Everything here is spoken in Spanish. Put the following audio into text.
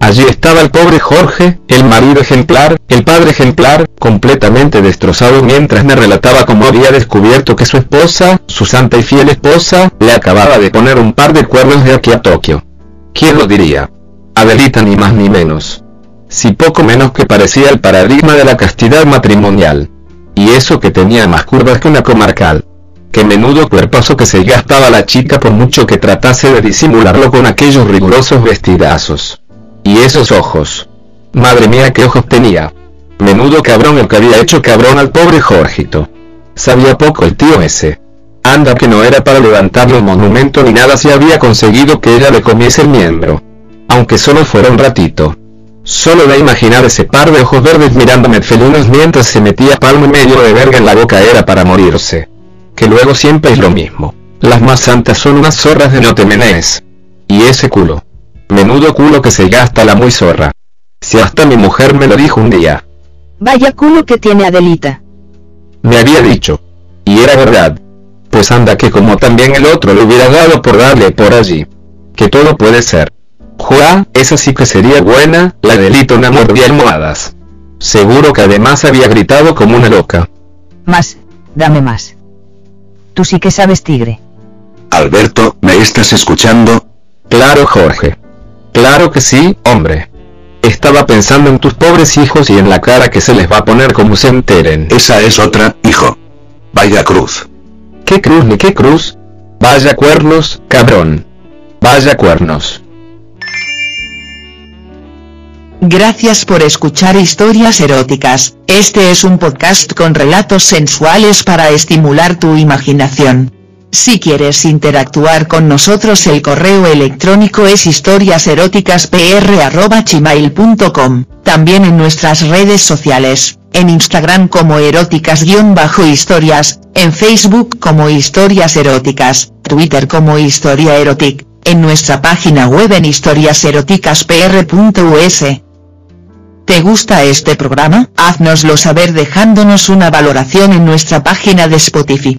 Allí estaba el pobre Jorge, el marido ejemplar, el padre ejemplar, completamente destrozado mientras me relataba cómo había descubierto que su esposa, su santa y fiel esposa, le acababa de poner un par de cuernos de aquí a Tokio. ¿Quién lo diría? Adelita ni más ni menos. Si poco menos que parecía el paradigma de la castidad matrimonial. Y eso que tenía más curvas que una comarcal. Qué menudo cuerpazo que se gastaba la chica por mucho que tratase de disimularlo con aquellos rigurosos vestidazos. Y esos ojos. Madre mía qué ojos tenía. Menudo cabrón el que había hecho cabrón al pobre Jorgito. Sabía poco el tío ese. Anda que no era para levantarle un monumento ni nada si había conseguido que ella le comiese el miembro. Aunque solo fuera un ratito. Solo de imaginar ese par de ojos verdes mirándome felinos mientras se metía palmo y medio de verga en la boca era para morirse. Que luego siempre es lo mismo. Las más santas son unas zorras de no te menees. Y ese culo. Menudo culo que se gasta la muy zorra. Si hasta mi mujer me lo dijo un día. Vaya culo que tiene Adelita. Me había dicho. Y era verdad. Pues anda que como también el otro le hubiera dado por darle por allí. Que todo puede ser. Juá, esa sí que sería buena, la delito una mordía almohadas. Seguro que además había gritado como una loca. Más, dame más. Tú sí que sabes tigre. Alberto, ¿me estás escuchando? Claro Jorge. Claro que sí, hombre. Estaba pensando en tus pobres hijos y en la cara que se les va a poner como se enteren. Esa es otra, hijo. Vaya cruz. ¿Qué cruz ni qué cruz? Vaya cuernos, cabrón. Vaya cuernos. Gracias por escuchar historias eróticas, este es un podcast con relatos sensuales para estimular tu imaginación. Si quieres interactuar con nosotros el correo electrónico es historiaseroticaspr.gmail.com, también en nuestras redes sociales, en Instagram como eróticas-historias, en Facebook como historias eróticas, Twitter como historia erotic, en nuestra página web en historiaseroticaspr.us. ¿Te gusta este programa? Haznoslo saber dejándonos una valoración en nuestra página de Spotify.